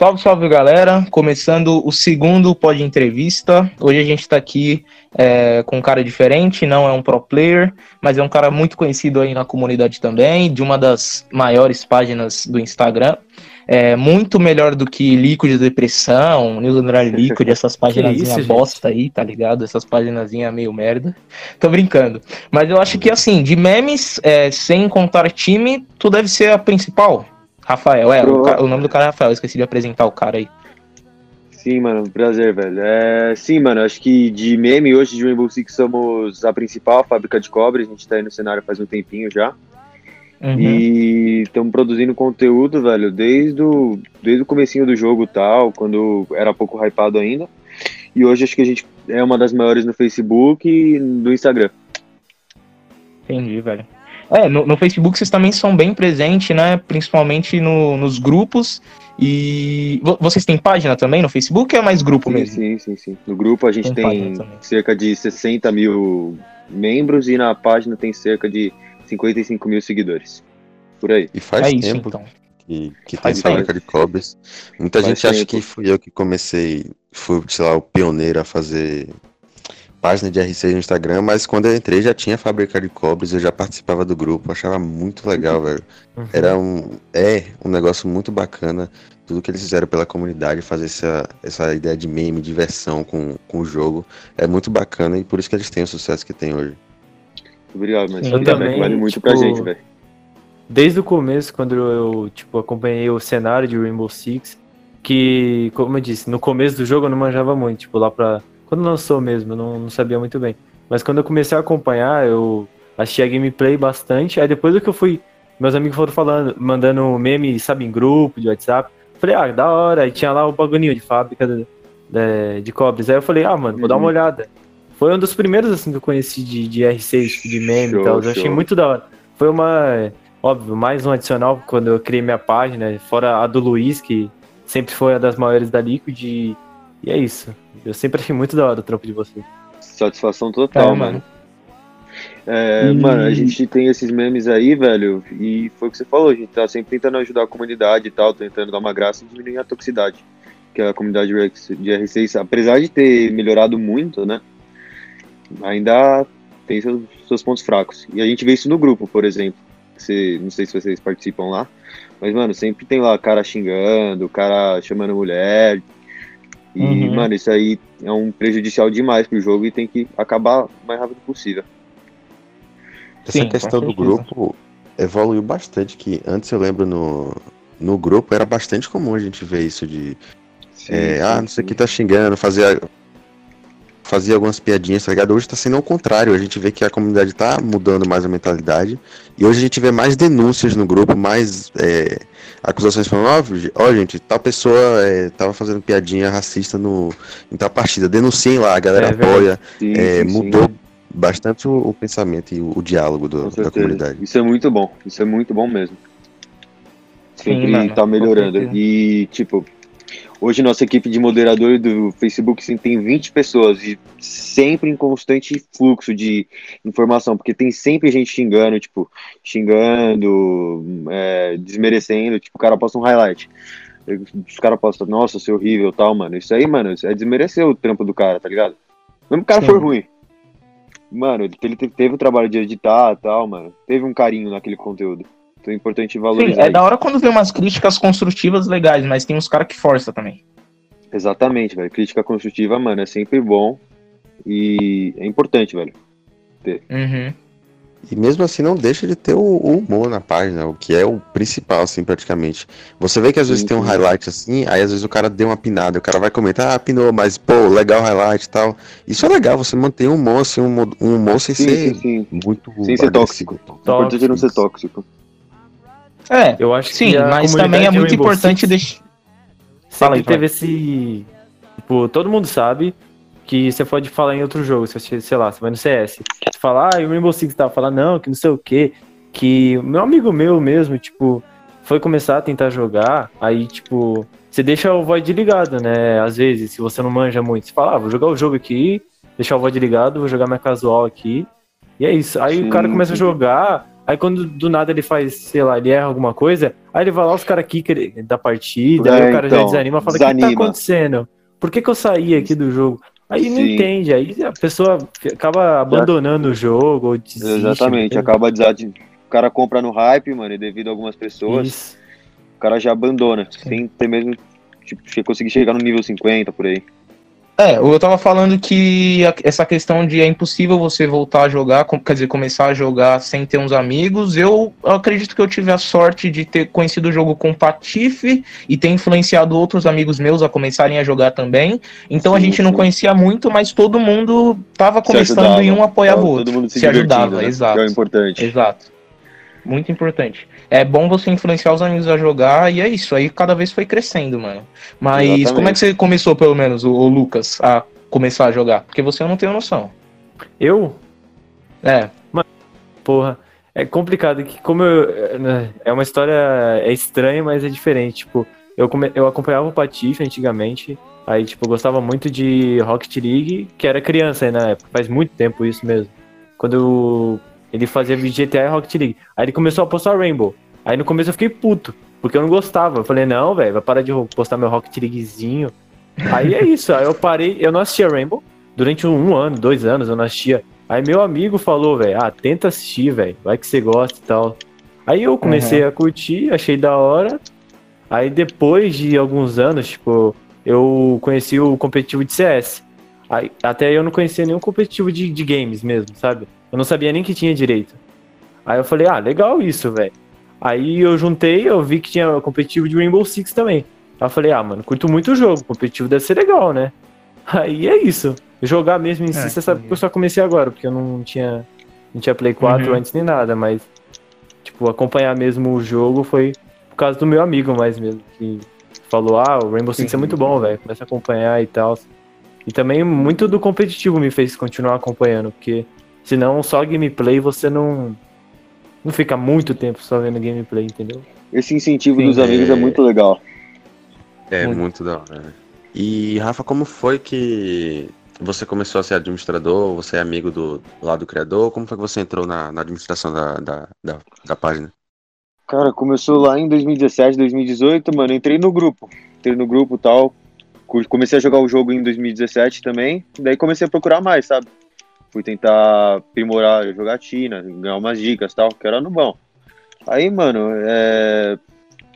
Salve, salve galera! Começando o segundo pod entrevista. Hoje a gente está aqui é, com um cara diferente, não é um pro player, mas é um cara muito conhecido aí na comunidade também, de uma das maiores páginas do Instagram. É muito melhor do que Líquido de Depressão, News Underline Liquid, essas páginas bosta aí, tá ligado? Essas páginas meio merda. Tô brincando. Mas eu acho que assim, de memes, é, sem contar time, tu deve ser a principal. Rafael, é, o, o, nome do cara é Rafael, esqueci de apresentar o cara aí. Sim, mano, prazer, velho. É, sim, mano, acho que de meme hoje de Rainbow Six somos a principal fábrica de cobre, a gente tá aí no cenário faz um tempinho já. Uhum. E estamos produzindo conteúdo, velho, desde o, desde o comecinho do jogo tal, quando era pouco hypado ainda. E hoje acho que a gente é uma das maiores no Facebook e no Instagram. Entendi, velho. É, no, no, Facebook vocês também são bem presentes, né? Principalmente no, nos grupos. E vocês têm página também no Facebook ou é mais grupo sim, mesmo? Sim, sim, sim. No grupo a gente tem, tem cerca de 60 mil membros e na página tem cerca de 55 mil seguidores. Por aí. E faz é isso, tempo então. que, que tem fábrica de cobras. Muita faz gente tempo. acha que fui eu que comecei, fui, sei lá, o pioneiro a fazer página de RC no Instagram, mas quando eu entrei já tinha fábrica de cobres, eu já participava do grupo, achava muito legal, uhum. velho. Uhum. Era um. É um negócio muito bacana. Tudo que eles fizeram pela comunidade, fazer essa, essa ideia de meme, diversão com, com o jogo. É muito bacana e por isso que eles têm o sucesso que tem hoje. Obrigado, mas eu também vale muito tipo, pra gente, velho. Desde o começo, quando eu tipo, acompanhei o cenário de Rainbow Six, que, como eu disse, no começo do jogo eu não manjava muito, tipo, lá pra. Quando lançou mesmo, eu não, não sabia muito bem. Mas quando eu comecei a acompanhar, eu achei a gameplay bastante. Aí depois do que eu fui. Meus amigos foram falando, mandando meme, sabe, em grupo, de WhatsApp. Falei, ah, da hora. Aí tinha lá o bagulhinho de fábrica de, de, de cobres. Aí eu falei, ah, mano, vou dar uma uhum. olhada. Foi um dos primeiros, assim, que eu conheci de, de R6, tipo, de meme show, e tal. Eu achei muito da hora. Foi uma, óbvio, mais um adicional quando eu criei minha página, fora a do Luiz, que sempre foi uma das maiores da Liquid. E, e é isso. Eu sempre achei muito da hora o trampo de vocês. Satisfação total, é, mano. É, Mano, a gente tem esses memes aí, velho, e foi o que você falou, a gente tá sempre tentando ajudar a comunidade e tal, tentando dar uma graça e diminuir a toxicidade. Que a comunidade de R6, apesar de ter melhorado muito, né? ainda tem seus, seus pontos fracos. E a gente vê isso no grupo, por exemplo. Você, não sei se vocês participam lá, mas, mano, sempre tem lá cara xingando, cara chamando mulher. E, uhum. mano, isso aí é um prejudicial demais pro jogo e tem que acabar o mais rápido possível. Essa Sim, questão do grupo evoluiu bastante, que antes eu lembro no, no grupo era bastante comum a gente ver isso de sim, é, sim, ah, não sei o que tá xingando, fazer fazia algumas piadinhas, tá ligado? Hoje tá sendo ao contrário, a gente vê que a comunidade tá mudando mais a mentalidade, e hoje a gente vê mais denúncias no grupo, mais é, acusações falando, ó, oh, gente, tal pessoa é, tava fazendo piadinha racista no, em tal partida, denunciem lá, a galera é, apoia, sim, é, sim, mudou sim. bastante o, o, pensamento e o, o diálogo do, da comunidade. Isso é muito bom, isso é muito bom mesmo. Sempre mano, tá melhorando. E, tipo, Hoje nossa equipe de moderador do Facebook sim, tem 20 pessoas e sempre em constante fluxo de informação, porque tem sempre gente xingando, tipo, xingando, é, desmerecendo, tipo, o cara posta um highlight. Os caras postam, nossa, seu horrível tal, mano. Isso aí, mano, é desmerecer o trampo do cara, tá ligado? Mesmo o cara sim. for ruim. Mano, ele teve o trabalho de editar tal, mano. Teve um carinho naquele conteúdo. Então é importante valorizar. Sim, é isso. da hora quando vem umas críticas construtivas legais, mas tem uns caras que força também. Exatamente, velho. Crítica construtiva, mano, é sempre bom e é importante, velho. Ter. Uhum. E mesmo assim não deixa de ter o, o, humor na página, o que é o principal, assim, praticamente. Você vê que às vezes sim, tem um highlight assim, aí às vezes o cara deu uma pinada, o cara vai comentar, ah, pinou, mas pô, legal o highlight e tal. Isso é legal, você manter um humor, assim, um, um humor sem sim, ser sim, muito. Sem ser tóxico. tóxico. Importante não ser tóxico. É, eu acho sim, mas também é muito importante deixar. Sempre aí, teve esse. Tipo, todo mundo sabe que você pode falar em outro jogo, se você, sei lá, você vai no CS. Você fala, ah, o Rainbow Six tava falando, não, que não sei o que. Que meu amigo meu mesmo, tipo, foi começar a tentar jogar, aí, tipo, você deixa o void ligado, né? Às vezes, se você não manja muito, você fala, ah, vou jogar o jogo aqui, deixar o void ligado, vou jogar minha casual aqui. E é isso. Aí sim, o cara começa sim. a jogar, Aí quando do nada ele faz, sei lá, ele erra alguma coisa, aí ele vai lá, os caras aqui da partida, é, aí o cara então, já desanima e fala, o que tá acontecendo? Por que, que eu saí aqui do jogo? Aí Sim. não entende, aí a pessoa acaba abandonando já... o jogo, ou desiste, Exatamente, acaba desade... O cara compra no hype, mano, e devido a algumas pessoas, Isso. o cara já abandona, Sim. sem ter mesmo, tipo, conseguir chegar no nível 50 por aí. É, eu tava falando que essa questão de é impossível você voltar a jogar, quer dizer, começar a jogar sem ter uns amigos. Eu, acredito que eu tive a sorte de ter conhecido o jogo com o Patife e ter influenciado outros amigos meus a começarem a jogar também. Então sim, a gente não conhecia muito, mas todo mundo tava começando e um apoiava o outro. Todo mundo se, se ajudava, né? exato. Que é o importante. Exato. Muito importante. É bom você influenciar os amigos a jogar e é isso. Aí cada vez foi crescendo, mano. Mas Exatamente. como é que você começou, pelo menos, o, o, Lucas, a começar a jogar? Porque você não tem noção. Eu? É. Mano, porra. É complicado que como eu. É, né, é uma história. É estranha, mas é diferente. Tipo, eu, come, eu acompanhava o Patife antigamente. Aí, tipo, eu gostava muito de Rocket League, que era criança aí na época. Faz muito tempo isso mesmo. Quando eu ele fazia GTA e Rocket League. Aí ele começou a postar Rainbow. Aí no começo eu fiquei puto, porque eu não gostava. Eu falei, não, velho, vai parar de postar meu Rocket Leaguezinho. Aí é isso, aí eu parei, eu não assistia Rainbow. Durante um, ano, dois anos eu não assistia. Aí meu amigo falou, velho, ah, tenta assistir, velho, vai que você gosta e tal. Aí eu comecei uhum. a curtir, achei da hora. Aí depois de alguns anos, tipo, eu conheci o competitivo de CS. Aí, até eu não conhecia nenhum competitivo de, de games mesmo, sabe? Eu não sabia nem que tinha direito. Aí eu falei, ah, legal isso, velho. Aí eu juntei, eu vi que tinha competitivo de Rainbow Six também. Aí eu falei, ah, mano, curto muito o jogo, competitivo deve ser legal, né? Aí é isso. Jogar mesmo em si, é, você sabe que eu só comecei agora, porque eu não tinha, não tinha Play 4 uhum. antes nem nada, mas, tipo, acompanhar mesmo o jogo foi por causa do meu amigo mais mesmo, que falou, ah, o Rainbow Six é muito bom, velho, começa a acompanhar e tal. E também muito do competitivo me fez continuar acompanhando, porque Senão, só gameplay você não. Não fica muito tempo só vendo gameplay, entendeu? Esse incentivo Sim, dos amigos é... é muito legal. É muito, muito da hora. Né? E Rafa, como foi que você começou a ser administrador? Você é amigo do lado do criador? Como foi que você entrou na, na administração da, da, da, da, página? Cara, começou lá em 2017, 2018, mano. Entrei no grupo. Entrei no grupo e tal. Comecei a jogar o jogo em 2017 também. Daí comecei a procurar mais, sabe? Fui tentar aprimorar a jogatina, ganhar umas dicas tal, que era no bom. Aí, mano, é...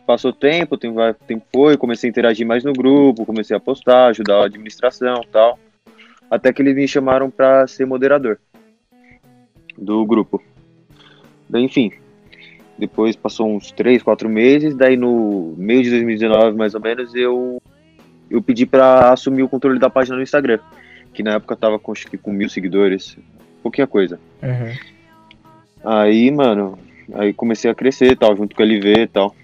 passou tempo, tempo, tempo foi, comecei a interagir mais no grupo, comecei a postar, ajudar a administração tal. Até que eles me chamaram para ser moderador do grupo. Enfim, depois passou uns 3, 4 meses, daí no meio de 2019, mais ou menos, eu, eu pedi para assumir o controle da página no Instagram que na época tava com, acho que com mil seguidores, pouquinha coisa. Uhum. Aí, mano, aí comecei a crescer tal, junto com o LV e tal.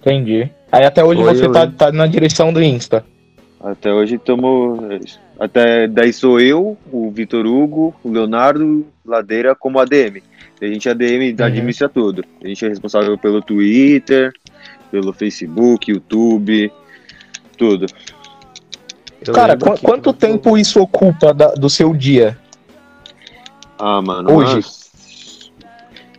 Entendi. Aí até hoje Foi você tá, tá na direção do Insta. Até hoje estamos. Até daí sou eu, o Vitor Hugo, o Leonardo Ladeira como ADM. A gente é ADM uhum. administra tudo. A gente é responsável pelo Twitter, pelo Facebook, YouTube, tudo. Eu Cara, qu quanto tempo isso ocupa da, do seu dia? Ah, mano. Hoje? Mas...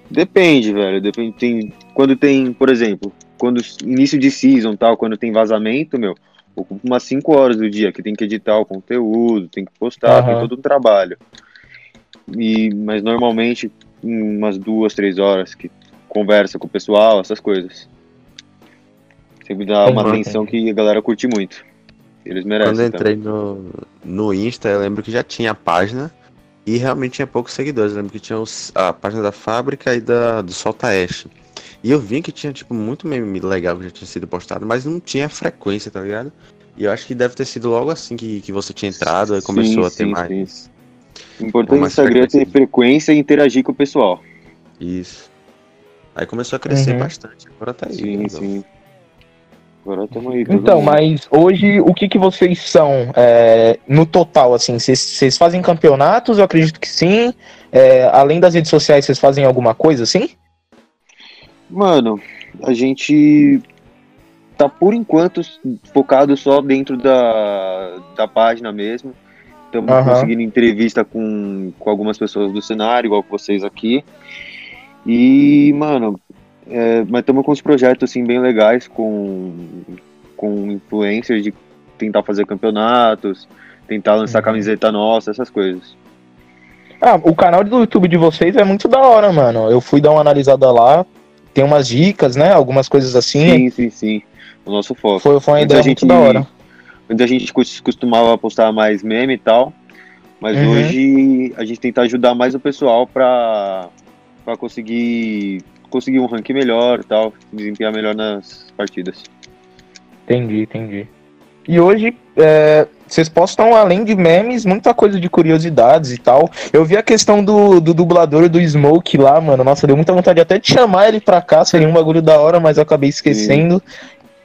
Depende, velho. Depende. Tem... Quando tem, por exemplo, quando início de season tal, quando tem vazamento, meu, ocupa umas 5 horas do dia, que tem que editar o conteúdo, tem que postar, uhum. tem todo um trabalho. E, mas normalmente umas duas, três horas que conversa com o pessoal, essas coisas. Sempre dá uma atenção que a galera curte muito. Eles merecem. Quando eu entrei no, no Insta, eu lembro que já tinha a página e realmente tinha poucos seguidores. Eu lembro que tinha os, a página da fábrica e da, do Solta Ash. E eu vi que tinha, tipo, muito meme legal que já tinha sido postado, mas não tinha frequência, tá ligado? E eu acho que deve ter sido logo assim que, que você tinha entrado e começou sim, a ter sim, mais. Sim. O importante no Instagram é ter frequência e interagir com o pessoal. Isso. Aí começou a crescer uhum. bastante. Agora tá aí. Sim, né? sim. Agora estamos aí. Então, mas hoje o que, que vocês são é, no total, assim? Vocês fazem campeonatos? Eu acredito que sim. É, além das redes sociais, vocês fazem alguma coisa assim? Mano, a gente tá por enquanto focado só dentro da, da página mesmo. Estamos uhum. conseguindo entrevista com, com algumas pessoas do cenário, igual vocês aqui. E, mano, é, mas estamos com uns projetos assim bem legais com, com influencers de tentar fazer campeonatos, tentar lançar uhum. camiseta nossa, essas coisas. Ah, o canal do YouTube de vocês é muito da hora, mano. Eu fui dar uma analisada lá, tem umas dicas, né? Algumas coisas assim. Sim, sim, sim. O nosso foco. Foi, foi uma ideia gente, muito da hora. Antes a gente costumava postar mais meme e tal, mas uhum. hoje a gente tenta ajudar mais o pessoal pra, pra conseguir, conseguir um ranking melhor e tal, desempenhar melhor nas partidas. Entendi, entendi. E hoje, é, vocês postam, além de memes, muita coisa de curiosidades e tal. Eu vi a questão do, do dublador do Smoke lá, mano. Nossa, deu muita vontade até de chamar ele pra cá, seria um bagulho da hora, mas eu acabei esquecendo. Sim.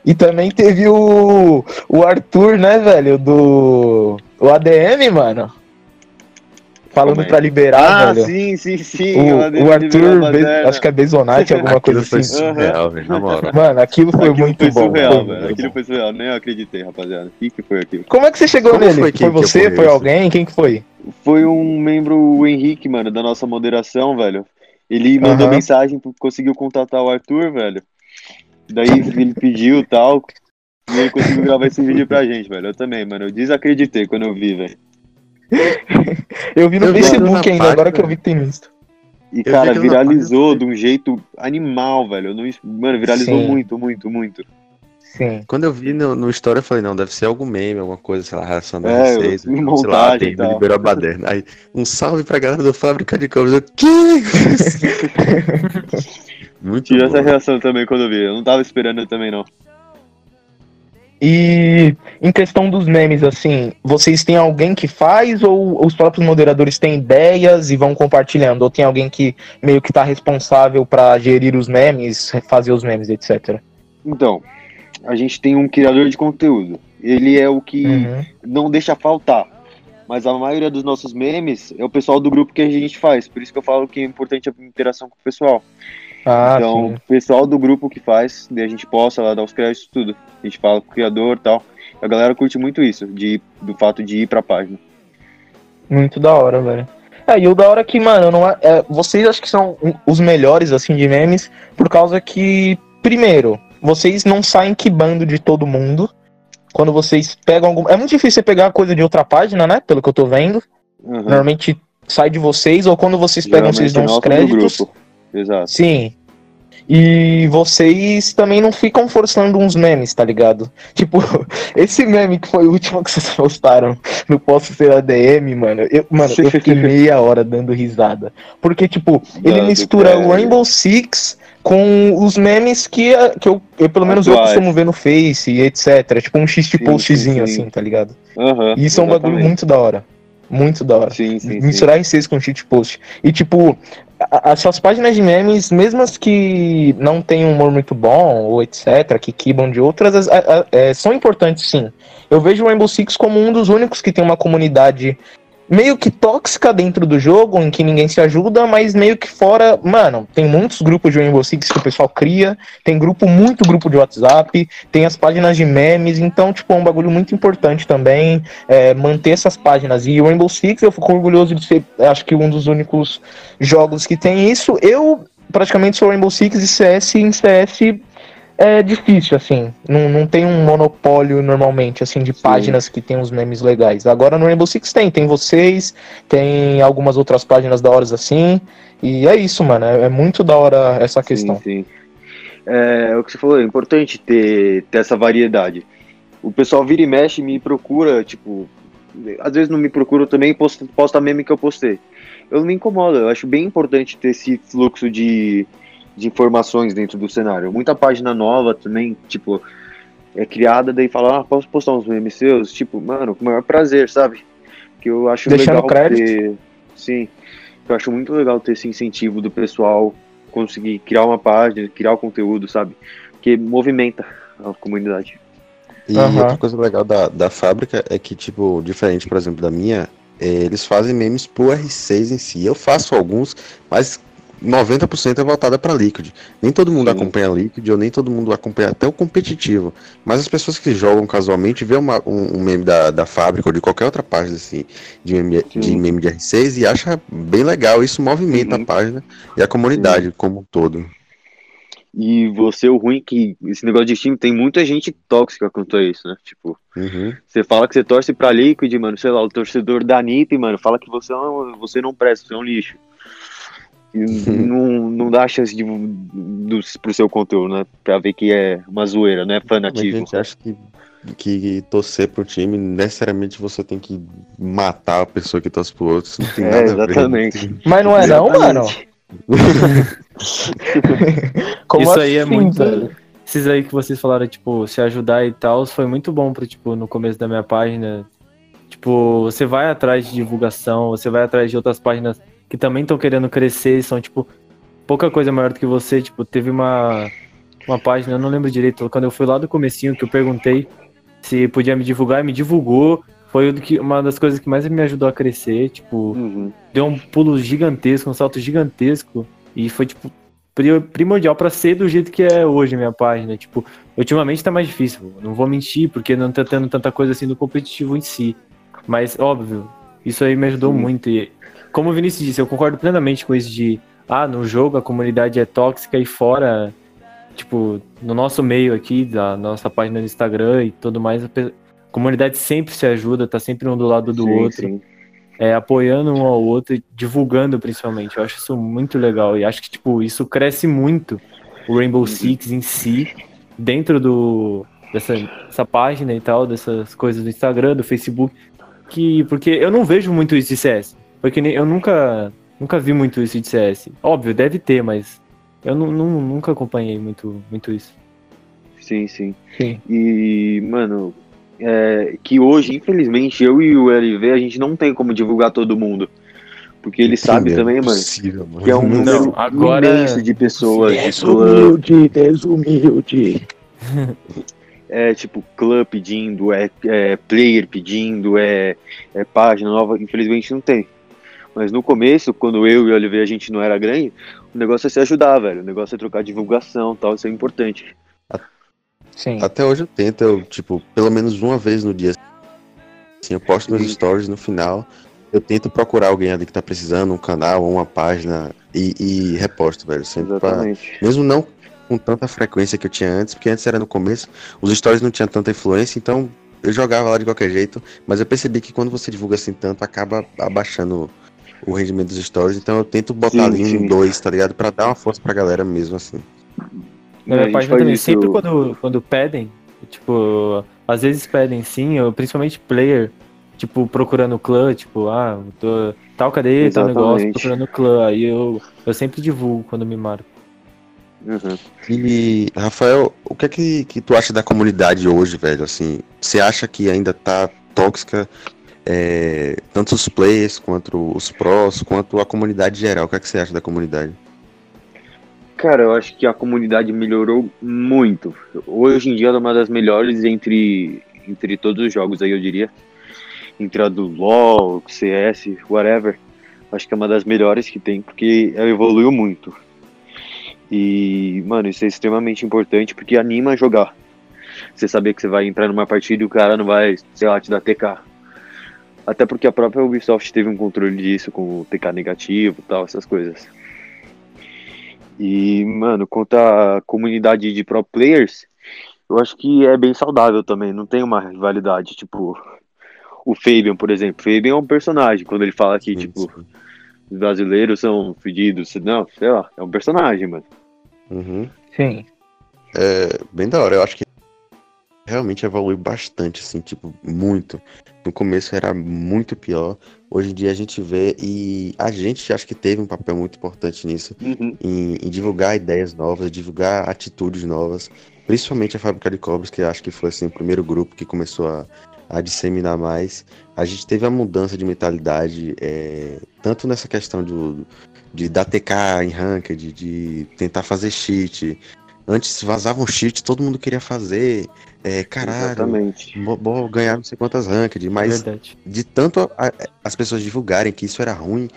E também teve o, o Arthur, né, velho, do o ADM, mano falando para liberar, ah, velho. sim, sim, sim. O, o Arthur, Be acho que é Bezonati, alguma coisa assim. Foi surreal, velho, na moral. Mano, aquilo foi aquilo muito foi bom. Surreal, velho. Aquilo foi surreal, nem eu acreditei, rapaziada. O que, que foi aquilo? Como é que você chegou Como nele? Foi, foi você? Foi alguém? Quem que foi? Foi um membro, o Henrique, mano, da nossa moderação, velho. Ele mandou mensagem, conseguiu contatar o Arthur, velho. Daí ele pediu tal. E ele conseguiu gravar esse vídeo pra gente, velho. Eu também, mano. Eu desacreditei quando eu vi, velho. eu vi no eu Facebook ainda, página, agora que eu vi que tem visto. E, cara, viralizou de um jeito animal, velho. Não, mano, viralizou Sim. muito, muito, muito. Sim. Quando eu vi no, no Story, eu falei, não, deve ser algum meme, alguma coisa, sei lá, reação da é, vocês. Sei lá, tem, liberou a baderna. Aí, um salve pra galera do Fábrica de Covers. Eu, que? muito Tive essa reação também quando eu vi. Eu não tava esperando também, não. E em questão dos memes, assim, vocês têm alguém que faz ou os próprios moderadores têm ideias e vão compartilhando? Ou tem alguém que meio que tá responsável para gerir os memes, fazer os memes, etc? Então, a gente tem um criador de conteúdo. Ele é o que uhum. não deixa faltar. Mas a maioria dos nossos memes é o pessoal do grupo que a gente faz. Por isso que eu falo que é importante a interação com o pessoal. Ah, então, sim. o pessoal do grupo que faz, a gente posta lá, dar os créditos, tudo. A gente fala com o criador e tal. A galera curte muito isso, de, do fato de ir pra página. Muito da hora, velho. É, e o da hora é que, mano, não é, é, vocês acho que são os melhores, assim, de memes, por causa que, primeiro, vocês não saem quibando de todo mundo. Quando vocês pegam algum. É muito difícil você pegar coisa de outra página, né? Pelo que eu tô vendo. Uhum. Normalmente sai de vocês, ou quando vocês pegam, vocês dão os créditos. Exato. Sim. E vocês também não ficam forçando uns memes, tá ligado? Tipo, esse meme que foi o último que vocês postaram no Posso Ser ADM, mano. Eu, mano, eu fiquei meia hora dando risada. Porque, tipo, ele não, mistura o Rainbow Six com os memes que, que eu, eu pelo menos Atuais. eu costumo ver no Face e etc. Tipo um X postzinho assim, tá ligado? Uhum, e isso é um bagulho muito da hora. Muito da hora. Sim, sim, Misturar sim. com cheat post. E tipo, as suas páginas de memes, mesmo as que não têm um humor muito bom, ou etc., que quibam de outras, é, são importantes sim. Eu vejo o Rainbow Six como um dos únicos que tem uma comunidade meio que tóxica dentro do jogo, em que ninguém se ajuda, mas meio que fora, mano, tem muitos grupos de Rainbow Six que o pessoal cria, tem grupo, muito grupo de WhatsApp, tem as páginas de memes, então, tipo, é um bagulho muito importante também, é, manter essas páginas. E o Rainbow Six, eu fico orgulhoso de ser, acho que um dos únicos jogos que tem isso. Eu praticamente sou Rainbow Six e CS, em CS é difícil, assim. Não, não tem um monopólio normalmente, assim, de Sim. páginas que tem uns memes legais. Agora no Rainbow Six tem, tem vocês, tem algumas outras páginas da hora assim. E é isso, mano. É, é muito da hora essa questão. Sim, sim. É, é o que você falou, é importante ter, ter essa variedade. O pessoal vira e mexe me procura, tipo, às vezes não me procura também posta, posta meme que eu postei. Eu não me incomodo, eu acho bem importante ter esse fluxo de de informações dentro do cenário. Muita página nova também, tipo, é criada, daí fala, ah, posso postar uns memes seus? Tipo, mano, com o maior prazer, sabe? Que eu acho Deixando legal crédito. ter. Sim. Eu acho muito legal ter esse incentivo do pessoal conseguir criar uma página, criar o conteúdo, sabe? Que movimenta a comunidade. E uhum. outra coisa legal da, da fábrica é que, tipo, diferente, por exemplo, da minha, é, eles fazem memes pro R6 em si. Eu faço alguns, mas 90% é voltada para Liquid. Nem todo mundo Sim. acompanha Liquid, ou nem todo mundo acompanha até o competitivo. Mas as pessoas que jogam casualmente vê uma, um, um, meme da, da fábrica ou de qualquer outra página assim, de, meme, de meme de R6 e acha bem legal. Isso movimenta uhum. a página e a comunidade Sim. como um todo. E você, o ruim é que esse negócio de time tem muita gente tóxica quanto a isso, né? Tipo, uhum. você fala que você torce pra Liquid, mano, sei lá, o torcedor da Nip, mano, fala que você não, é você não presta, você é um lixo. E não, não dá chance de, do, pro seu conteúdo, né? Pra ver que é uma zoeira, não é fanatismo. A gente acha que, que torcer pro time, necessariamente você tem que matar a pessoa que torce pro outro. Não tem é, nada exatamente. A ver. Mas não é não, mano? Isso assim, aí é assim, muito. Velho? Esses aí que vocês falaram, tipo, se ajudar e tal, foi muito bom pro, tipo, no começo da minha página. Tipo, você vai atrás de divulgação, você vai atrás de outras páginas que também estão querendo crescer, são, tipo, pouca coisa maior do que você. Tipo, teve uma, uma página, eu não lembro direito, quando eu fui lá do comecinho que eu perguntei se podia me divulgar, e me divulgou. Foi uma das coisas que mais me ajudou a crescer, tipo, uhum. deu um pulo gigantesco, um salto gigantesco, e foi, tipo, primordial para ser do jeito que é hoje a minha página. Tipo, ultimamente tá mais difícil, não vou mentir, porque não tá tendo tanta coisa assim no competitivo em si. Mas, óbvio, isso aí me ajudou Sim. muito. E, como o Vinícius disse, eu concordo plenamente com isso de, ah, no jogo a comunidade é tóxica e fora, tipo, no nosso meio aqui, da nossa página no Instagram e tudo mais, a comunidade sempre se ajuda, tá sempre um do lado do sim, outro. Sim é, apoiando um ao outro e divulgando principalmente. Eu acho isso muito legal e acho que tipo isso cresce muito o Rainbow uhum. Six em si dentro do dessa, dessa página e tal, dessas coisas do Instagram, do Facebook, que porque eu não vejo muito isso de CS, porque eu nunca nunca vi muito isso de CS. Óbvio, deve ter, mas eu não, não, nunca acompanhei muito muito isso. Sim, sim. Sim. E, mano, é, que hoje, infelizmente, eu e o LV, a gente não tem como divulgar todo mundo. Porque ele sabe é também, possível, mano, que é um número agora... imenso de pessoas. Desumilde, desumilde. É tipo, clã pedindo, é, é player pedindo, é, é, página nova, infelizmente não tem. Mas no começo, quando eu e o Oliveira a gente não era grande, o negócio é se ajudar, velho. O negócio é trocar divulgação tal, isso é importante. Sim. Até hoje eu tento, eu, tipo, pelo menos uma vez no dia. Assim, eu posto nos stories no final. Eu tento procurar alguém ali que tá precisando, um canal ou uma página, e, e reposto, velho. Sempre pra, mesmo não com tanta frequência que eu tinha antes, porque antes era no começo, os stories não tinham tanta influência, então eu jogava lá de qualquer jeito, mas eu percebi que quando você divulga assim tanto, acaba abaixando o rendimento dos stories, então eu tento botar sim, ali sim. um dois, tá ligado? Pra dar uma força pra galera mesmo, assim. Na minha página também, isso... sempre quando, quando pedem, tipo, às vezes pedem sim, eu, principalmente player, tipo, procurando clã, tipo, ah, tô, tal cadê, tal negócio, procurando clã. Aí eu, eu sempre divulgo quando me marco. Uhum. E, Rafael, o que é que, que tu acha da comunidade hoje, velho? Assim, você acha que ainda tá tóxica, é, tanto os players quanto os prós, quanto a comunidade geral? O que é que você acha da comunidade? Cara, eu acho que a comunidade melhorou muito. Hoje em dia ela é uma das melhores entre, entre todos os jogos aí, eu diria. Entre a do LoL, CS, whatever. Acho que é uma das melhores que tem, porque ela evoluiu muito. E, mano, isso é extremamente importante porque anima a jogar. Você saber que você vai entrar numa partida e o cara não vai, sei lá, te dar TK. Até porque a própria Ubisoft teve um controle disso com o TK negativo e tal, essas coisas. E, mano, quanto à comunidade de pro players, eu acho que é bem saudável também, não tem uma rivalidade, tipo, o Fabian, por exemplo. Fabian é um personagem, quando ele fala que, sim, tipo, sim. os brasileiros são fedidos, não, sei lá, é um personagem, mano. Uhum. Sim. É bem da hora, eu acho que realmente evoluiu bastante, assim, tipo, muito. No começo era muito pior. Hoje em dia a gente vê e a gente acho que teve um papel muito importante nisso, uhum. em, em, divulgar ideias novas, divulgar atitudes novas, principalmente a Fábrica de Cobras, que acho que foi assim, o primeiro grupo que começou a, a disseminar mais. A gente teve a mudança de mentalidade, é, tanto nessa questão do, de dar TK em ranked, de, de tentar fazer cheat. Antes vazavam cheat, todo mundo queria fazer. É, caralho, Exatamente. Bom, ganhar não sei quantas ranked, mas Verdade. de tanto a, a, as pessoas divulgarem que isso era ruim,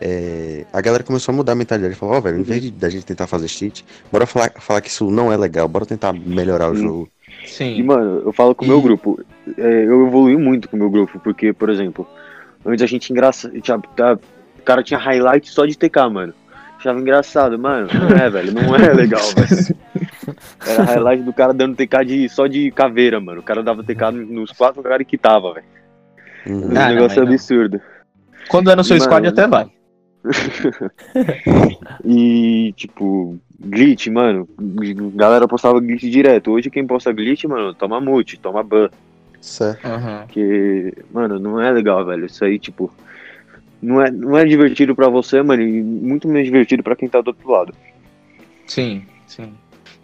é, a galera começou a mudar a mentalidade. Falou, ó, oh, velho, em vez de da gente tentar fazer cheat, bora falar, falar que isso não é legal, bora tentar melhorar o jogo. Sim. E, mano, eu falo com o meu grupo. É, eu evolui muito com o meu grupo, porque, por exemplo, antes a gente engraça. Tá, o cara tinha highlight só de TK, mano. Achava engraçado, mano. Não é, velho, não é legal, velho. Era highlight do cara dando TK de, só de caveira, mano. O cara dava TK nos quatro caras que tava, velho. Uhum. Um ah, negócio não, absurdo. Quando é no seu e, squad, mano, até vai. e, tipo, glitch, mano. Galera postava glitch direto. Hoje quem posta glitch, mano, toma mute, toma ban. Certo. Uhum. Porque, mano, não é legal, velho. Isso aí, tipo, não é, não é divertido para você, mano, e muito menos divertido para quem tá do outro lado. Sim, sim.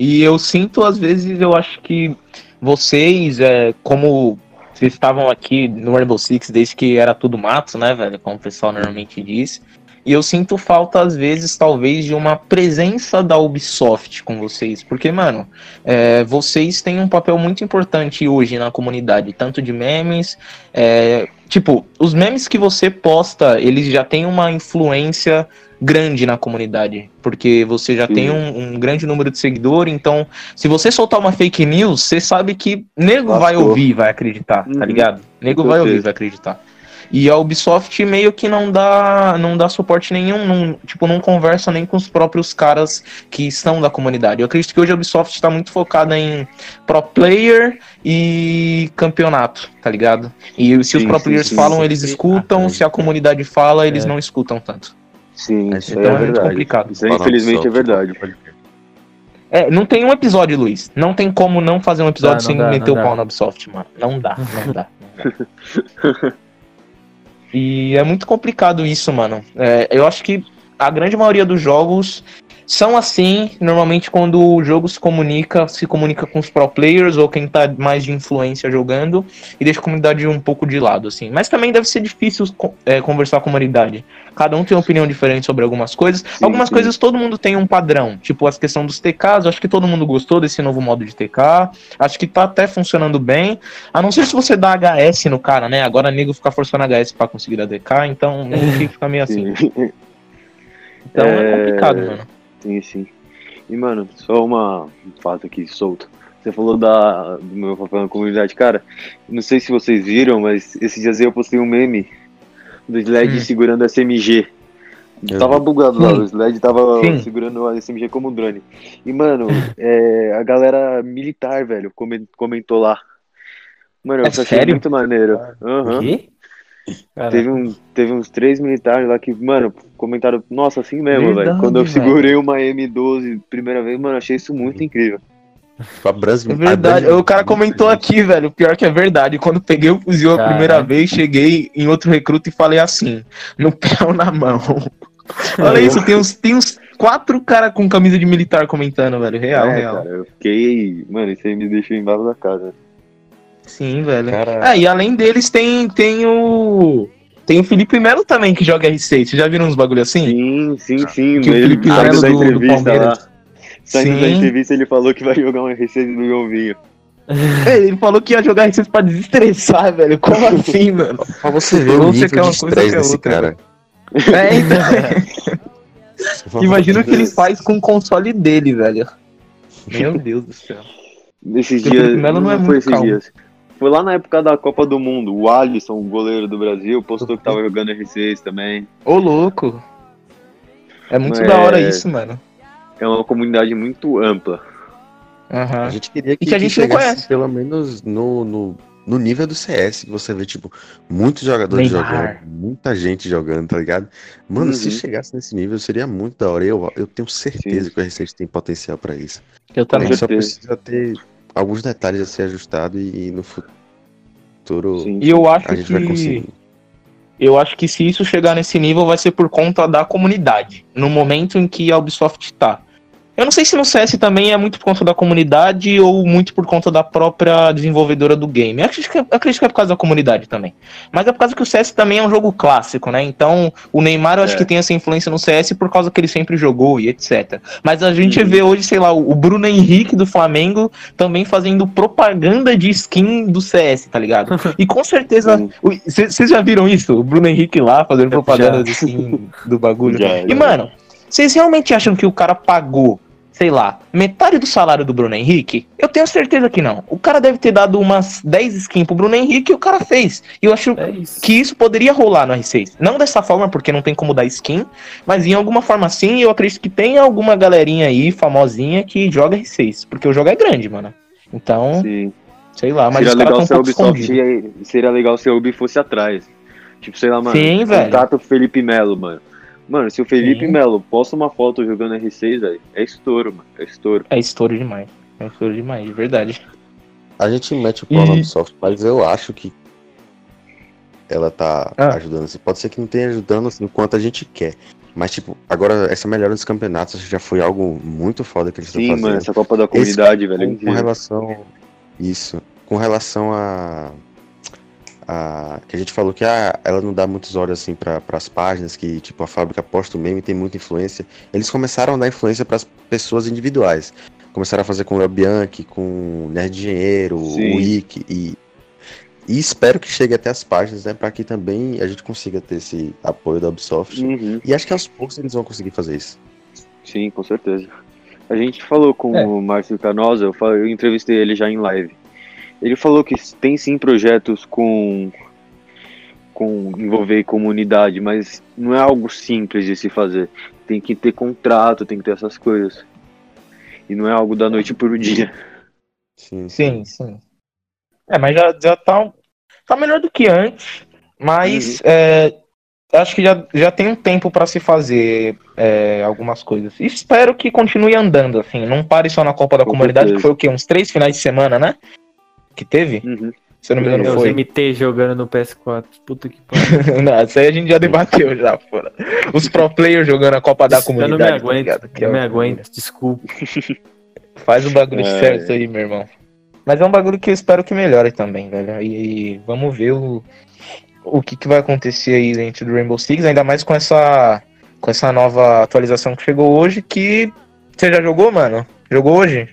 E eu sinto, às vezes, eu acho que vocês, é, como vocês estavam aqui no Rainbow Six desde que era tudo mato, né, velho? Como o pessoal normalmente diz. E eu sinto falta, às vezes, talvez, de uma presença da Ubisoft com vocês. Porque, mano, é, vocês têm um papel muito importante hoje na comunidade, tanto de memes. É, tipo, os memes que você posta, eles já têm uma influência grande na comunidade. Porque você já Sim. tem um, um, grande número de seguidores. Então, se você soltar uma fake news, você sabe que nego vai ouvir, vai acreditar, tá uhum. ligado? Nego vai ouvir, vai acreditar. E a Ubisoft meio que não dá, não dá suporte nenhum, não, tipo, não conversa nem com os próprios caras que estão da comunidade. Eu acredito que hoje a Ubisoft está muito focada em pro player e campeonato, tá ligado? E se sim, os pro sim, players sim, falam, eles escutam, se a comunidade fala, eles é. não escutam tanto. Sim, isso então é, é muito complicado. Isso é, infelizmente é verdade. É, não tem um episódio, Luiz. Não tem como não fazer um episódio sem dá, meter o pau na Ubisoft, mano. Não dá, não dá. Não dá. E é muito complicado isso, mano. É, eu acho que a grande maioria dos jogos são assim, normalmente quando o jogo se comunica, se comunica com os pro players ou quem tá mais de influência jogando e deixa a comunidade um pouco de lado, assim. Mas também deve ser difícil é, conversar com a comunidade. Cada um tem uma opinião diferente sobre algumas coisas. Sim, algumas sim. coisas todo mundo tem um padrão, tipo a questão dos TKs, acho que todo mundo gostou desse novo modo de TK, acho que tá até funcionando bem. A não ser se você dá HS no cara, né? Agora nego fica forçando HS para conseguir dar DK, então fica meio assim. Então é, é complicado, mano. Sim, sim. E, mano, só uma, um fato aqui solto. Você falou da, do meu papel na comunidade. Cara, não sei se vocês viram, mas esses dias eu postei um meme do Sled hum. segurando a SMG. Eu tava bugado lá, o Sled tava Sim. segurando a SMG como drone. E, mano, é, a galera militar, velho, comentou lá. Mano, eu é achei sério? muito maneiro. Uhum. Teve, um, teve uns três militares lá que, mano, comentaram, nossa, assim mesmo, velho. Quando eu segurei uma M12 primeira vez, mano, achei isso muito incrível. é verdade, o cara comentou aqui, velho. Pior que é verdade. Quando peguei o fuzil a primeira vez, cheguei em outro recruta e falei assim: no pé ou na mão. Olha isso, tem uns, tem uns quatro caras com camisa de militar comentando, velho. Real, é, real. Cara, eu fiquei. Mano, isso aí me deixou embaixo da casa. Sim, velho. Cara... É, e além deles tem, tem o. Tem o Felipe Melo também que joga R6. Vocês já viram uns bagulho assim? Sim, sim, sim. Que o Felipe Melo do, do Palmeiras. Saindo da entrevista, ele falou que vai jogar um R6 no Golvinho. É, ele falou que ia jogar R6 pra desestressar, velho. Como assim, mano? Pra você ver o nível quer uma coisa que é outra, cara. É, então. Imagina o que ele faz com o console dele, velho. Meu Deus do céu. Nesses dias. Melo não, é muito calmo. dias. Foi lá na época da Copa do Mundo. O Alisson, o goleiro do Brasil, postou que tava jogando R6 também. Ô, louco! É muito da hora é... isso, mano. É uma comunidade muito ampla. Uhum. A gente queria que, e que a gente que não conhece. Pelo menos no, no, no nível do CS, que você vê, tipo, muitos jogadores Neymar. jogando, muita gente jogando, tá ligado? Mano, uhum. se chegasse nesse nível, seria muito da hora. Eu, eu tenho certeza Sim. que o R6 tem potencial para isso. Eu também. A gente só precisa ter alguns detalhes a ser ajustado e no futuro Sim. e eu acho a gente que... vai conseguir. Eu acho que se isso chegar nesse nível vai ser por conta da comunidade, no momento em que a Ubisoft tá. Eu não sei se no CS também é muito por conta da comunidade ou muito por conta da própria desenvolvedora do game. Eu acredito que, eu acredito que é por causa da comunidade também. Mas é por causa que o CS também é um jogo clássico, né? Então, o Neymar eu acho é. que tem essa influência no CS por causa que ele sempre jogou e etc. Mas a gente uhum. vê hoje, sei lá, o Bruno Henrique do Flamengo também fazendo propaganda de skin do CS, tá ligado? E com certeza. Vocês já viram isso? O Bruno Henrique lá fazendo propaganda de skin do bagulho. Já, e, mano, vocês realmente acham que o cara pagou sei lá, metade do salário do Bruno Henrique? Eu tenho certeza que não. O cara deve ter dado umas 10 skins pro Bruno Henrique e o cara fez. E eu acho é isso. que isso poderia rolar no R6. Não dessa forma, porque não tem como dar skin, mas em alguma forma sim, eu acredito que tem alguma galerinha aí, famosinha, que joga R6. Porque o jogo é grande, mano. Então, sim. sei lá, mas seria legal se a Ubisoft seria legal se a Ubi fosse atrás. Tipo, sei lá, mano, sim, contato Felipe Melo, mano. Mano, se o Felipe Sim. Melo posta uma foto jogando R6, velho, é estouro, mano. É estouro. É estouro demais. É estouro demais, de verdade. A gente mete o pau e... Ubisoft, mas eu acho que ela tá ah. ajudando. Assim. Pode ser que não tenha ajudando assim, o quanto a gente quer. Mas, tipo, agora essa melhora dos campeonatos já foi algo muito foda que eles estão fazendo. Sim, mano, essa Copa da Comunidade, Esse, velho. Com, com relação. Isso. Com relação a a, que a gente falou que a, ah, ela não dá muitos olhos assim para as páginas, que tipo a fábrica posta o meme tem muita influência. Eles começaram a dar influência para as pessoas individuais. Começaram a fazer com o Léo Bianchi, com o Nerd Engenheiro, Sim. o Wiki e e espero que chegue até as páginas, né, para que também a gente consiga ter esse apoio da Ubisoft. Uhum. E acho que aos poucos eles vão conseguir fazer isso. Sim, com certeza. A gente falou com é. o Márcio Canosa, eu, falei, eu entrevistei ele já em live. Ele falou que tem sim projetos com, com envolver comunidade, mas não é algo simples de se fazer. Tem que ter contrato, tem que ter essas coisas. E não é algo da noite por dia. Sim, sim. sim. É, mas já, já tá, tá melhor do que antes. Mas uhum. é, acho que já, já tem um tempo para se fazer é, algumas coisas. E espero que continue andando, assim. Não pare só na Copa da Com Comunidade, certeza. que foi o quê? Uns três finais de semana, né? Que teve. Uhum. Se eu não me engano, foi. Os MT jogando no PS4. Puta que pariu. não, isso aí a gente já debateu já, fora. Os pro players jogando a Copa da Comunidade. Eu não me tá aguento, tá que não é me aguento, desculpa. Faz um bagulho é. certo aí, meu irmão. Mas é um bagulho que eu espero que melhore também, velho. E, e vamos ver o, o que, que vai acontecer aí dentro do Rainbow Six, ainda mais com essa, com essa nova atualização que chegou hoje, que você já jogou, mano? Jogou hoje?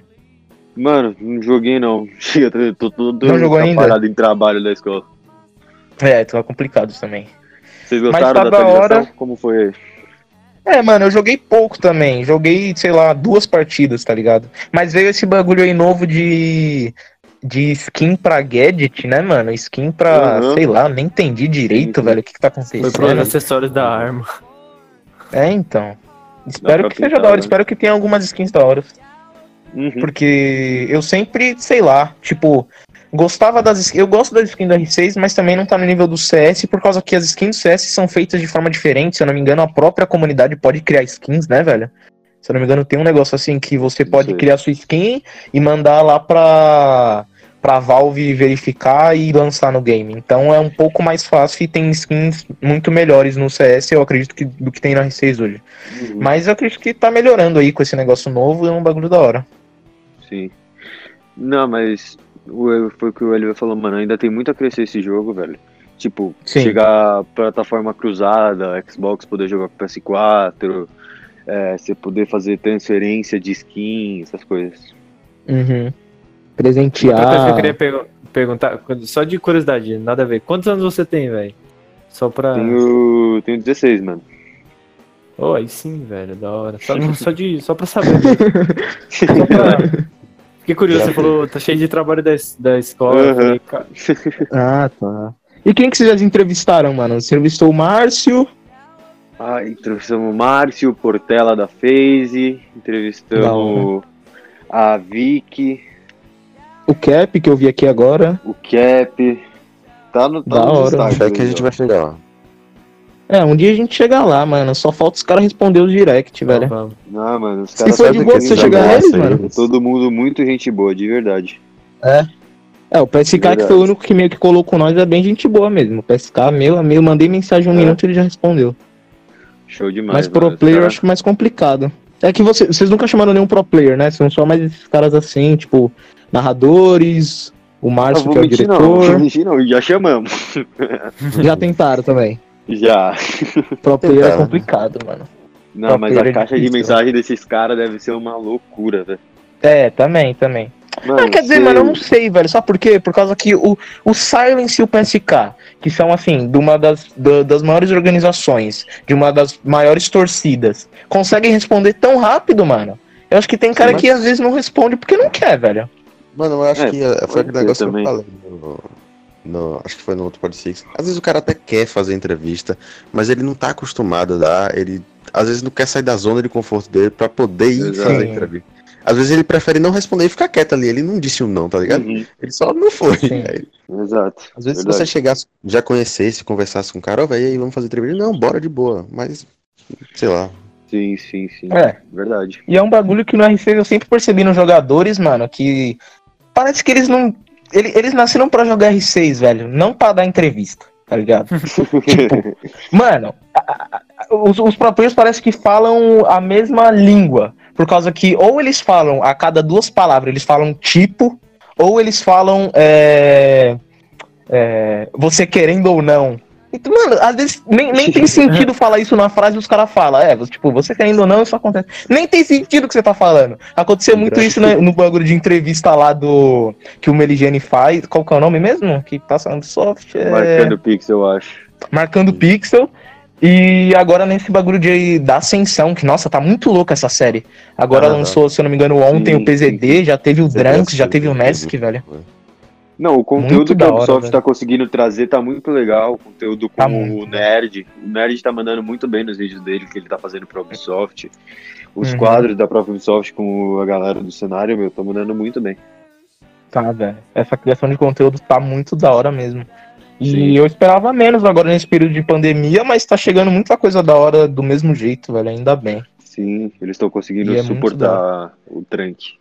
Mano, não joguei não. Chega, tô todo não jogou ainda? parado em trabalho da escola. É, tá complicado também. Vocês gostaram Mas tá da, da hora. Como foi? É, mano, eu joguei pouco também. Joguei, sei lá, duas partidas, tá ligado? Mas veio esse bagulho aí novo de de skin pra gadget, né, mano? Skin pra, uhum. sei lá, nem entendi direito, velho, o que, que tá acontecendo. Foi pros acessórios da arma. É, então. Espero que seja da hora, né? espero que tenha algumas skins da hora. Uhum. Porque eu sempre, sei lá, tipo, gostava das eu gosto das skins do R6, mas também não tá no nível do CS, por causa que as skins do CS são feitas de forma diferente, se eu não me engano, a própria comunidade pode criar skins, né, velho? Se eu não me engano, tem um negócio assim que você pode criar sua skin e mandar lá pra pra Valve verificar e lançar no game. Então é um pouco mais fácil e tem skins muito melhores no CS, eu acredito, que, do que tem no R6 hoje. Uhum. Mas eu acredito que tá melhorando aí com esse negócio novo, é um bagulho da hora. Sim. Não, mas foi o que o Oliver falou, mano, ainda tem muito a crescer esse jogo, velho. Tipo, Sim. chegar plataforma cruzada, Xbox poder jogar com PS4, é, você poder fazer transferência de skin, essas coisas. Uhum. Presentear. Outra coisa que eu queria per perguntar, só de curiosidade, nada a ver. Quantos anos você tem, velho? Só pra. Tenho, tenho 16, mano. Oh, aí sim, velho, da hora. Só, só, de, só pra saber. só pra... Fiquei curioso, você falou, tá cheio de trabalho da, da escola. Uhum. Falei, ah, tá. E quem que vocês já entrevistaram, mano? Você entrevistou o Márcio? Ah, entrevistamos o Márcio, Portela da FaZe, entrevistamos a Vicky. O Cap, que eu vi aqui agora. O Cap. Tá no, tá da hora. Acho que a gente vai chegar lá. É, um dia a gente chega lá, mano. Só falta os caras responder o direct, não, velho. Não, mano, os caras. Se for de boa você chegar mano. Todo mundo muito gente boa, de verdade. É. É, o PSK que foi o único que meio que colou com nós é bem gente boa mesmo. O PSK, meu, meu, mandei mensagem um é. minuto e ele já respondeu. Show demais. Mas pro player cara... eu acho mais complicado. É que você, vocês nunca chamaram nenhum pro player, né? São só mais esses caras assim, tipo, narradores, o Márcio, que é o diretor. Não, mentir não, já chamamos. Já tentaram também. Já. Pro player é complicado, mano. Não, pro mas a é caixa é difícil, de mensagem desses caras deve ser uma loucura, velho. É, também, também. Mano, ah, quer dizer, mano, eu não sei, velho. Sabe por quê? Por causa que o, o Silence e o PSK, que são, assim, de uma das, da, das maiores organizações, de uma das maiores torcidas, conseguem responder tão rápido, mano. Eu acho que tem cara Sim, mas... que às vezes não responde porque não quer, velho. Mano, eu acho é, que é, foi aquele negócio também. que eu falei no, no, acho que foi no outro Pod Six. Às vezes o cara até quer fazer entrevista, mas ele não tá acostumado a dar, ele às vezes não quer sair da zona de conforto dele para poder ir Exato. fazer entrevista. Às vezes ele prefere não responder e ficar quieto ali. Ele não disse um não, tá ligado? Uhum. Ele só não foi. Exato. Às vezes Verdade. se você chegasse, já conhecesse, conversasse com o cara, ó, oh, velho, aí vamos fazer entrevista. Não, bora de boa. Mas, sei lá. Sim, sim, sim. É. Verdade. E é um bagulho que no R6 eu sempre percebi nos jogadores, mano, que parece que eles não. Eles, eles nasceram para jogar R6, velho. Não para dar entrevista, tá ligado? tipo, mano, a, a, os, os próprios parece que falam a mesma língua. Por causa que ou eles falam a cada duas palavras, eles falam tipo, ou eles falam é, é, você querendo ou não. Então, mano, às vezes nem, nem tem sentido falar isso na frase e os caras falam. É, tipo, você querendo ou não, isso acontece. Nem tem sentido o que você tá falando. Aconteceu muito isso no, no bagulho de entrevista lá do. Que o Meligene faz. Qual que é o nome mesmo? Que passa no soft. É... Marcando Pixel, eu acho. Marcando Pixel. E agora nesse bagulho de, da Ascensão, que nossa, tá muito louca essa série. Agora ah, lançou, se eu não me engano, ontem sim, o PZD, sim. já teve o Dranks, já teve o Nesk, velho. Não, o conteúdo muito que a Ubisoft está conseguindo trazer tá muito legal. O conteúdo com tá o Nerd. O Nerd tá mandando muito bem nos vídeos dele que ele tá fazendo pra Ubisoft. Os uhum. quadros da própria Ubisoft com a galera do cenário, meu, tá mandando muito bem. Tá, velho. Essa criação de conteúdo tá muito da hora mesmo. E Sim. eu esperava menos agora nesse período de pandemia, mas tá chegando muita coisa da hora do mesmo jeito, velho. Ainda bem. Sim, eles estão conseguindo é suportar o tranque.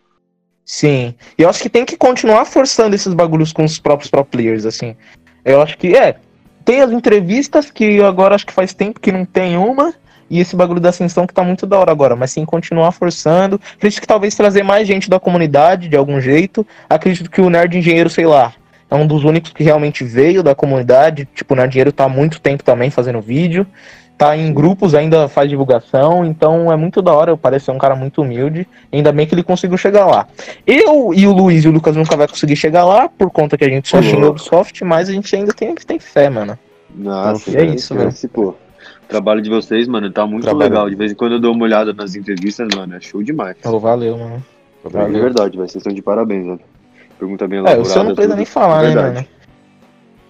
Sim. E eu acho que tem que continuar forçando esses bagulhos com os próprios pro players, assim. Eu acho que, é, tem as entrevistas que agora acho que faz tempo que não tem uma, e esse bagulho da ascensão que tá muito da hora agora, mas sim continuar forçando. Acredito que talvez trazer mais gente da comunidade de algum jeito. Acredito que o Nerd Engenheiro, sei lá, é um dos únicos que realmente veio da comunidade. Tipo, o Nerd Engenheiro tá há muito tempo também fazendo vídeo tá em grupos, ainda faz divulgação, então é muito da hora, parece ser um cara muito humilde, ainda bem que ele conseguiu chegar lá. Eu e o Luiz e o Lucas nunca vai conseguir chegar lá, por conta que a gente só xinga o Ubisoft, mas a gente ainda tem, tem fé, mano. Nossa, então, é isso, mano. Pô, o trabalho de vocês, mano, tá muito trabalho. legal. De vez em quando eu dou uma olhada nas entrevistas, mano, é show demais. Oh, valeu, mano. Valeu. De verdade, vocês estão de parabéns, mano. Pergunta bem elaborada. É, o senhor não precisa nem falar, né, mano?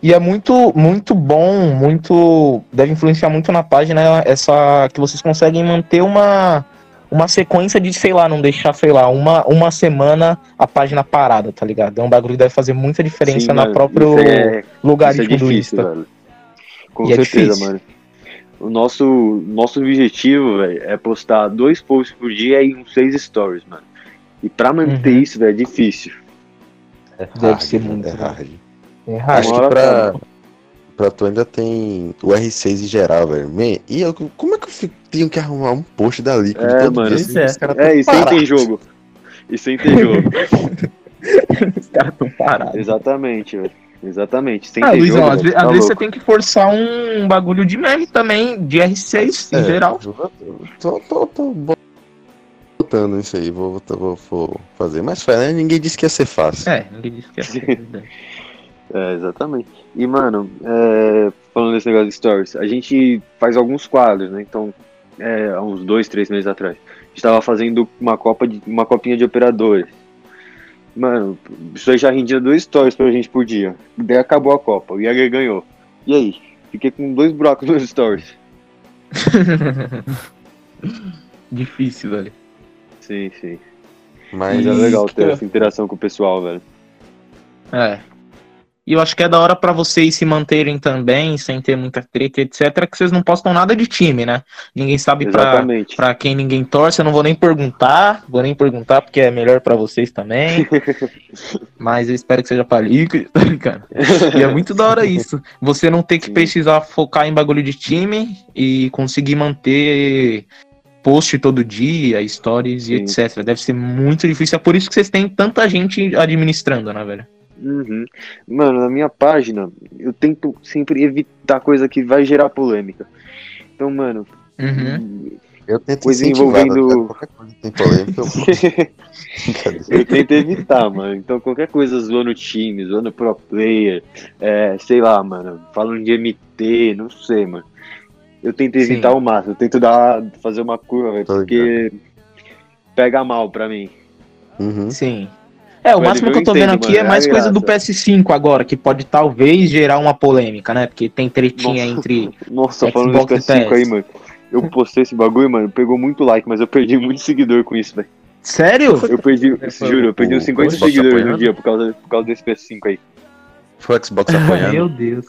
E é muito, muito bom, muito. Deve influenciar muito na página essa. Que vocês conseguem manter uma, uma sequência de, sei lá, não deixar, sei lá, uma, uma semana a página parada, tá ligado? É um bagulho que deve fazer muita diferença Sim, na próprio é, lugar de é difícil, Com e é certeza, é mano. O nosso, nosso objetivo, velho, é postar dois posts por dia e uns seis stories, mano. E pra manter uhum. isso, velho, é difícil. É Deve ser muito é hard. É Acho que pra, pra tu ainda tem o R6 em geral, velho. e eu, como é que eu fico, tenho que arrumar um post da Liquid é, todo mano, dia? Assim, é, e sem ter jogo. E sem ter jogo. os caras tão parados. Exatamente, velho. Exatamente. Sem ah, ter Luizão, jogo, às, tá às vezes você tem que forçar um bagulho de meme também, de R6 é, em geral. Tô, tô, tô botando isso aí, vou, vou, vou fazer. Mas né? ninguém disse que ia ser fácil. É, ninguém disse que ia ser. É, exatamente. E, mano, é, falando desse negócio de stories, a gente faz alguns quadros, né? Então, é, há uns dois, três meses atrás, a gente tava fazendo uma, copa de, uma copinha de operadores. Mano, isso aí já rendia dois stories pra gente por dia. Daí acabou a Copa, o Jäger ganhou. E aí? Fiquei com dois buracos nos stories. Difícil, velho. Sim, sim. Mas, Mas é legal ter essa interação com o pessoal, velho. É, e eu acho que é da hora para vocês se manterem também, sem ter muita treta, etc., que vocês não postam nada de time, né? Ninguém sabe para quem ninguém torce, eu não vou nem perguntar, vou nem perguntar porque é melhor para vocês também. mas eu espero que seja tá ligado? E é muito da hora isso. Você não ter que precisar focar em bagulho de time e conseguir manter post todo dia, stories Sim. e etc. Deve ser muito difícil. É por isso que vocês têm tanta gente administrando, né, velho? Uhum. Mano, na minha página, eu tento sempre evitar coisa que vai gerar polêmica. Então, mano. Uhum. Eu tento coisa envolvendo. Qualquer coisa tem polêmica, eu... eu tento evitar, mano. Então, qualquer coisa zoando time, zoando pro player, é, sei lá, mano, falando de MT, não sei, mano. Eu tento evitar Sim. o máximo, eu tento dar, fazer uma curva, véio, porque pega mal pra mim. Uhum. Sim. É, o máximo que eu tô entendo, vendo aqui mano, é mais é coisa do PS5 agora, que pode talvez gerar uma polêmica, né? Porque tem tretinha Nossa. entre. Nossa, Xbox falando do PS5 aí, mano. Eu postei esse bagulho, mano, pegou muito like, mas eu perdi muito seguidor com isso, velho. Sério? Eu perdi, juro, eu perdi uns 50 seguidores no dia por causa, por causa desse PS5 aí. Foi o Xbox apanhando. Meu Deus.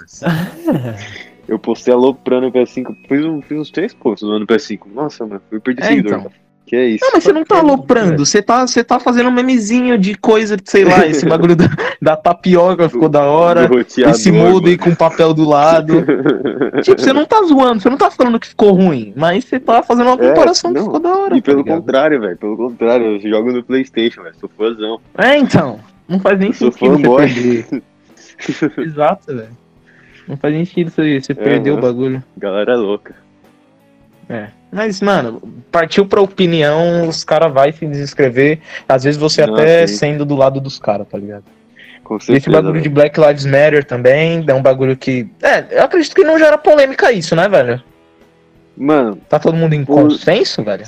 eu postei aloprando o PS5, fiz, um, fiz uns três posts no PS5. Nossa, mano, eu perdi é, seguidor. Então. Que é isso? Não, mas você não tá aloprando, você tá, você tá fazendo um memezinho de coisa, sei lá, esse bagulho da, da tapioca ficou da hora, esse molde com papel do lado. tipo, você não tá zoando, você não tá falando que ficou ruim, mas você tá fazendo uma é, comparação é, que ficou da hora. E tá pelo ligado? contrário, velho, pelo contrário, eu jogo no Playstation, velho, sou fãzão. É, então, não faz nem eu sentido você perder. Exato, velho. Não faz nem sentido você, você é, perder o bagulho. Galera louca. É. Mas, mano, partiu pra opinião, os caras vão se desescrever. Às vezes você Não, até sim. sendo do lado dos caras, tá ligado? Com certeza, Esse bagulho de Black Lives Matter também é um bagulho que. É, eu acredito que não gera polêmica isso, né, velho? Mano. Tá todo mundo em consenso, velho?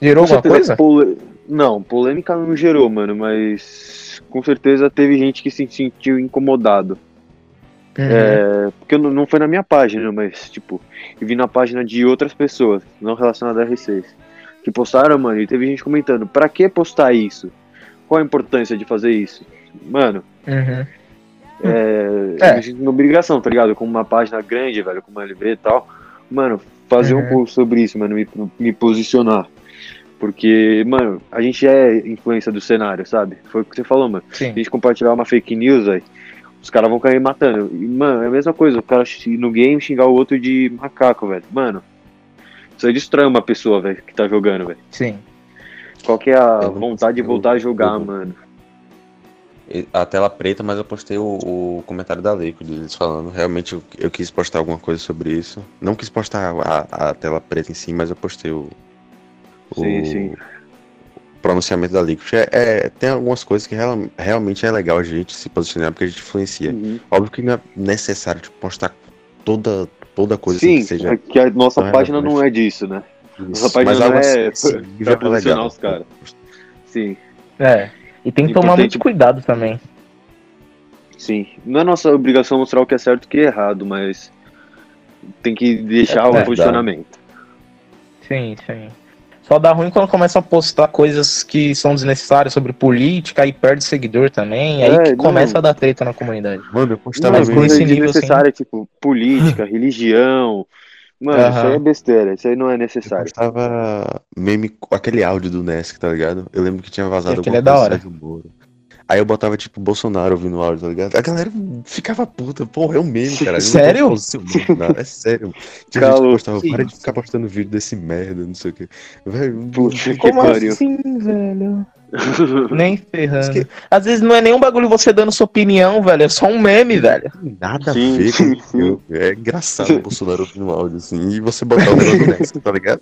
Gerou alguma coisa? Pole... Não, polêmica não gerou, mano, mas com certeza teve gente que se sentiu incomodado. Uhum. É, porque não foi na minha página, mas, tipo, eu vi na página de outras pessoas, não relacionadas a R6, que postaram, mano, e teve gente comentando, pra que postar isso? Qual a importância de fazer isso? Mano, uhum. é, é. uma obrigação, tá ligado? Com uma página grande, velho, com uma LV e tal, mano, fazer uhum. um pouco sobre isso, mano, me, me posicionar. Porque, mano, a gente é influência do cenário, sabe? Foi o que você falou, mano. Sim. A gente compartilhar uma fake news aí os caras vão cair matando. E, mano, é a mesma coisa, o cara no game xingar o outro de macaco, velho. Mano, isso aí destrói uma pessoa, velho, que tá jogando, velho. Sim. Qual que é a vontade de voltar a jogar, mano? A tela preta, mas eu postei o, o comentário da Liquid, eles falando. Realmente eu, eu, quis postar alguma coisa sobre isso. Não quis postar a, a tela preta em si, mas eu postei o. Sim, o, sim pronunciamento da Liquid. É, é, tem algumas coisas que real, realmente é legal a gente se posicionar porque a gente influencia. Uhum. Óbvio que não é necessário tipo, postar toda, toda coisa Sim, assim que seja. É que a nossa página não é disso, né? Isso. Nossa página Mas não é assim, pra posicionar os caras. Sim. É. E tem que tomar muito cuidado também. Sim. Não é nossa obrigação mostrar o que é certo e o que é errado, mas tem que deixar é, o posicionamento. Sim, sim. Só dá ruim quando começa a postar coisas que são desnecessárias sobre política e perde seguidor também. É, aí que não. começa a dar treta na comunidade. Mano, eu postava Mas coisa desnecessária, assim... tipo, política, religião. Mano, uhum. isso aí é besteira, isso aí não é necessário. Eu postava meme, aquele áudio do Nesk, tá ligado? Eu lembro que tinha vazado alguma é da hora. Aí eu botava, tipo, Bolsonaro ouvindo o áudio, tá ligado? A galera ficava puta. Porra, é um meme, cara. sério? Não, é sério. Tinha gente que postava, para de ficar postando vídeo desse merda, não sei o quê. Velho, Puxa, como assim, velho? Nem ferrando. Que... Às vezes não é nenhum bagulho você dando sua opinião, velho. É só um meme, velho. Nada sim, a ver com sim. É engraçado o Bolsonaro ouvindo o áudio, assim. E você botar o negócio nessa, tá ligado?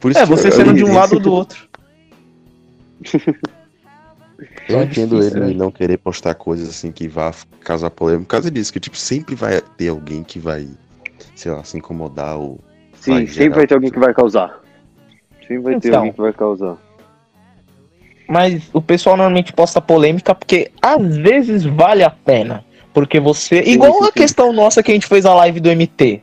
Por isso é, você sendo de um lado ou do outro. Eu entendo difícil, ele né? não querer postar coisas assim que vá causar polêmica por causa disso, que tipo, sempre vai ter alguém que vai, sei lá, se incomodar ou. Sim, sempre vai ter alguém que vai causar. Sempre vai então, ter alguém que vai causar. Mas o pessoal normalmente posta polêmica porque às vezes vale a pena. Porque você. Sim, igual sim, a questão nossa que a gente fez a live do MT.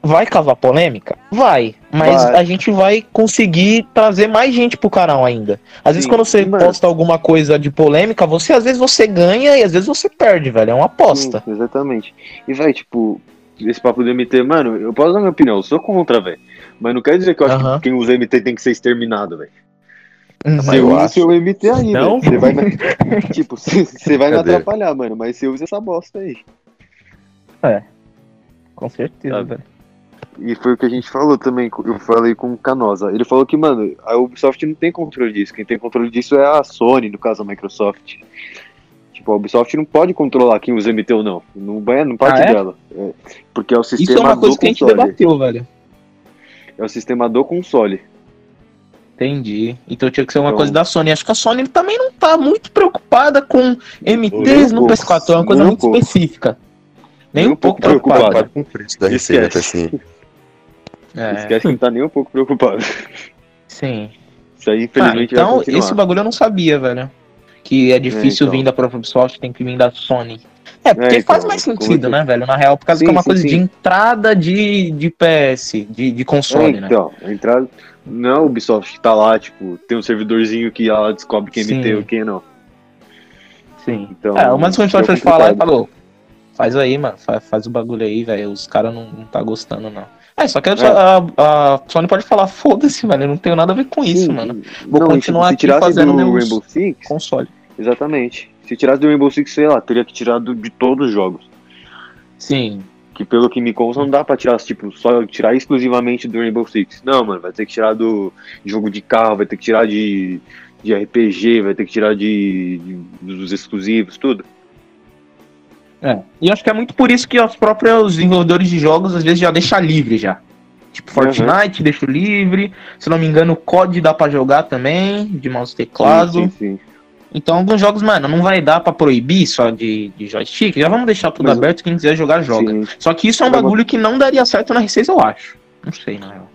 Vai causar polêmica? Vai. Mas vai. a gente vai conseguir trazer mais gente pro canal ainda. Às Sim, vezes quando você posta alguma coisa de polêmica, você às vezes você ganha e às vezes você perde, velho. É uma aposta. Sim, exatamente. E vai, tipo, esse papo do MT, mano, eu posso dar minha opinião, eu sou contra, velho. Mas não quer dizer que eu acho que quem usa MT tem que ser exterminado, velho. Você usa o seu MT aí, não? Você vai, tipo, você vai me atrapalhar, mano, mas você usa essa bosta aí. É. Com certeza, velho. E foi o que a gente falou também, eu falei com o Canosa. Ele falou que, mano, a Ubisoft não tem controle disso. Quem tem controle disso é a Sony, no caso a Microsoft. Tipo, a Ubisoft não pode controlar quem usa MT ou não. Não, é, não parte ah, é? dela. É, porque é o sistema Isso é uma coisa que console. a gente debateu, velho. É o sistema do console. Entendi. Então tinha que ser uma então... coisa da Sony. Acho que a Sony também não tá muito preocupada com MTs no PS4. É uma coisa muito pouco. específica. Nem, nem um, pouco, preocupada. preocupada com o preço da receita, assim. É. Esquece que não tá nem um pouco preocupado. Sim. Isso aí, infelizmente, ah, Então, esse bagulho eu não sabia, velho. Que é difícil é, então. vir da própria Ubisoft, tem que vir da Sony. É, porque é, então, faz mais sentido, né, velho? Na real, por causa sim, que é uma sim, coisa sim. de entrada de, de PS, de, de console, é, né? Então, entrada. Não é o Ubisoft que tá lá, tipo, tem um servidorzinho que ela descobre quem MT ou quem não. Sim. Então, é, o mais que a gente pode falar é falou, faz aí, mano, faz, faz o bagulho aí, velho. Os caras não, não tá gostando, não. É, só que a, é. a, a Sony pode falar, foda-se, mano, eu não tenho nada a ver com isso, Sim. mano. Vou não, continuar aqui fazendo meu Rainbow Six, console. Exatamente. Se tirasse do Rainbow Six, sei lá, teria que tirar do, de todos os jogos. Sim. Que pelo que me consta, não dá pra tirar, tipo, só tirar exclusivamente do Rainbow Six. Não, mano, vai ter que tirar do jogo de carro, vai ter que tirar de, de RPG, vai ter que tirar de, de dos exclusivos, tudo. É. E acho que é muito por isso que os próprios desenvolvedores de jogos às vezes já deixam livre já. Tipo, Fortnite uhum. deixa livre. Se não me engano, o COD dá para jogar também, de mouse e teclado. Sim, sim, sim. Então, alguns jogos, mano, não vai dar para proibir só de, de joystick. Já vamos deixar tudo Mas, aberto. Quem quiser jogar, joga. Sim. Só que isso é um bagulho que não daria certo na R6, eu acho. Não sei, na real.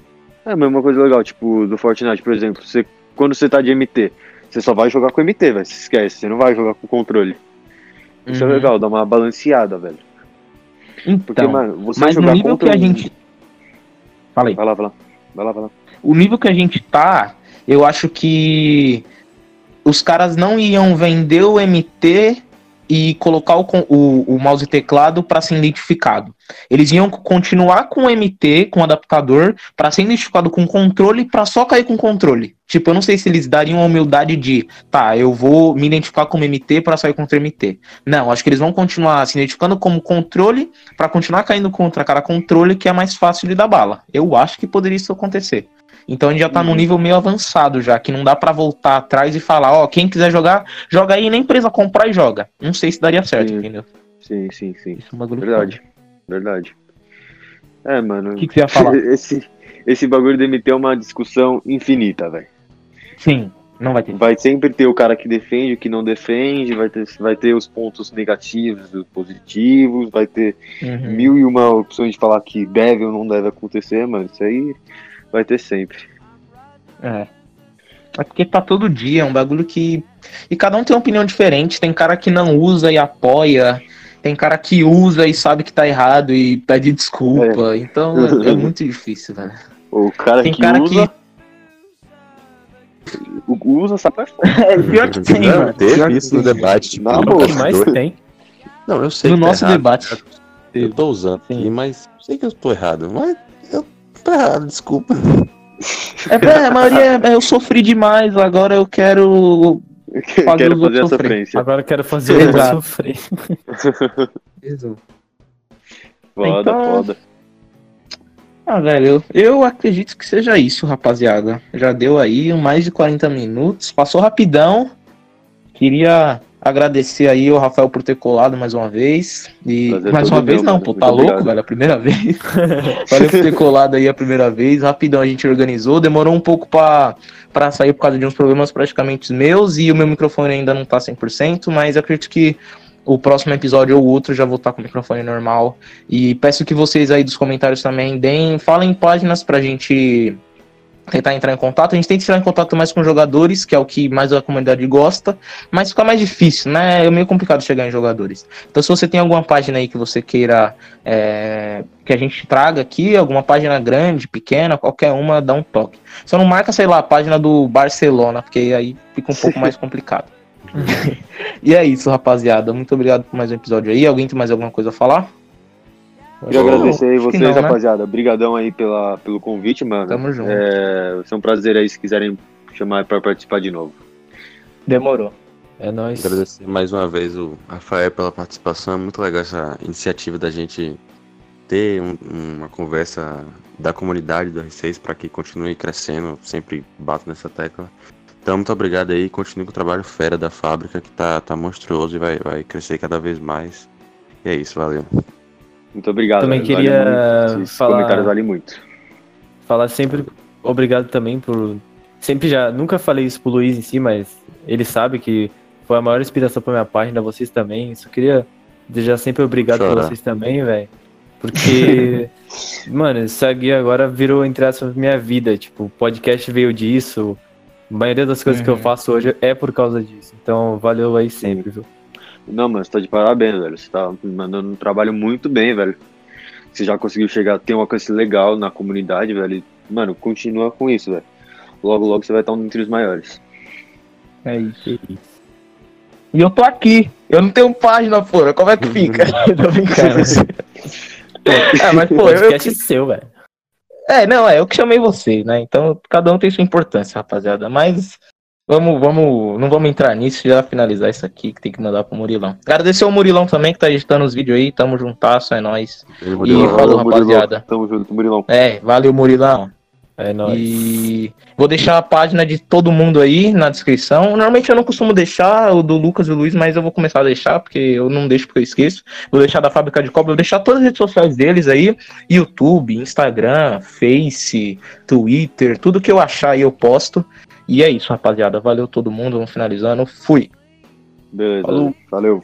É, mas uma coisa legal, tipo, do Fortnite, por exemplo, você, quando você tá de MT, você só vai jogar com MT, velho. Você esquece, você não vai jogar com controle. Isso é uhum. é legal, dá uma balanceada, velho. Então, Porque, mano, você mas no nível que a gente. Fala aí. Vai lá, vai lá. Vai lá, vai lá. O nível que a gente tá, eu acho que os caras não iam vender o MT e colocar o, o, o mouse e teclado para ser identificado. Eles iam continuar com o MT, com o adaptador, para ser identificado com controle, para só cair com controle. Tipo, eu não sei se eles dariam a humildade de, tá, eu vou me identificar como MT para sair contra MT. Não, acho que eles vão continuar se identificando como controle para continuar caindo contra cada controle que é mais fácil de dar bala. Eu acho que poderia isso acontecer. Então a gente já tá uhum. num nível meio avançado já, que não dá para voltar atrás e falar, ó, oh, quem quiser jogar, joga aí, nem empresa comprar e joga. Não sei se daria certo, sim. entendeu? Sim, sim, sim. Isso é uma Verdade. Verdade. É, mano. O que, que você ia falar? Esse, esse bagulho de MT é uma discussão infinita, velho. Sim, não vai ter. Vai sempre ter o cara que defende, o que não defende, vai ter, vai ter os pontos negativos, os positivos, vai ter uhum. mil e uma opções de falar que deve ou não deve acontecer, mano. Isso aí vai ter sempre. É. É porque tá todo dia, é um bagulho que. E cada um tem uma opinião diferente. Tem cara que não usa e apoia. Tem cara que usa e sabe que tá errado e pede desculpa. É. Então é, é, muito difícil, velho. O cara tem que cara usa. Que... Usa essa É, pior que tem, não, mano. Teve isso no debate. Tipo, não, o que mais tem. Não, eu sei. No tá nosso errado, debate. Eu tô usando, sim, mas sei que eu tô errado. Mas tá errado, desculpa. É, é, a maioria é, eu sofri demais, agora eu quero fazer, quero fazer a sofrência. Agora eu quero fazer o sofrer. foda, então... foda. Ah, velho, eu, eu acredito que seja isso, rapaziada. Já deu aí mais de 40 minutos, passou rapidão. Queria Agradecer aí o Rafael por ter colado mais uma vez. E Prazer mais uma vez meu, não, mano. pô, tá Muito louco, obrigado. velho, a primeira vez. Valeu por ter colado aí a primeira vez. Rapidão a gente organizou. Demorou um pouco pra, pra sair por causa de uns problemas praticamente meus e o meu microfone ainda não tá 100%, mas acredito que o próximo episódio ou outro já vou estar com o microfone normal. E peço que vocês aí dos comentários também deem, falem páginas pra gente tentar entrar em contato. A gente tenta entrar em contato mais com jogadores, que é o que mais a comunidade gosta, mas fica mais difícil, né? É meio complicado chegar em jogadores. Então, se você tem alguma página aí que você queira é, que a gente traga aqui, alguma página grande, pequena, qualquer uma, dá um toque. Só não marca, sei lá, a página do Barcelona, porque aí fica um pouco mais complicado. e é isso, rapaziada. Muito obrigado por mais um episódio aí. Alguém tem mais alguma coisa a falar? Queria agradecer aí vocês, não, né? rapaziada. Obrigadão aí pela, pelo convite, mano. Tamo junto. É, vai ser um prazer aí se quiserem chamar para participar de novo. Demorou. É nóis. Agradecer mais uma vez o Rafael pela participação. É muito legal essa iniciativa da gente ter um, uma conversa da comunidade do R6 para que continue crescendo, sempre bato nessa tecla. Então, muito obrigado aí, continue com o trabalho fera da fábrica, que tá, tá monstruoso e vai, vai crescer cada vez mais. E é isso, valeu. Muito obrigado. Também vale queria muito. falar... comentários valem muito. Falar sempre obrigado também por... Sempre já, nunca falei isso pro Luiz em si, mas ele sabe que foi a maior inspiração pra minha página, vocês também. Só queria desejar sempre obrigado Chorar. pra vocês também, velho. Porque, mano, isso aqui agora virou, entre aspas, minha vida. Tipo, o podcast veio disso. A maioria das coisas uhum. que eu uhum. faço hoje é por causa disso. Então, valeu aí sempre, viu? Não, mano, você tá de parabéns, velho. Você tá mandando um trabalho muito bem, velho. Você já conseguiu chegar, ter um alcance legal na comunidade, velho. Mano, continua com isso, velho. Logo, logo você vai estar um entre os maiores. É isso, é isso. E eu tô aqui. Eu não tenho página, porra. Como é que fica? tô brincando. é, mas, pô, eu. eu... seu, velho. É, não, é, eu que chamei você, né? Então, cada um tem sua importância, rapaziada. Mas vamos, vamos, não vamos entrar nisso, já finalizar isso aqui que tem que mandar pro Murilão. Agradecer ao Murilão também que tá editando os vídeos aí, tamo juntaço, é nóis. E, falou, rapaziada. Tamo junto, Murilão. É, valeu, Murilão. É nóis. E vou deixar a página de todo mundo aí na descrição. Normalmente eu não costumo deixar o do Lucas e o Luiz, mas eu vou começar a deixar, porque eu não deixo porque eu esqueço. Vou deixar da Fábrica de Cobra, vou deixar todas as redes sociais deles aí: YouTube, Instagram, Face, Twitter, tudo que eu achar aí eu posto. E é isso, rapaziada. Valeu todo mundo. Vamos finalizando. Fui. Beleza. Falou. Valeu.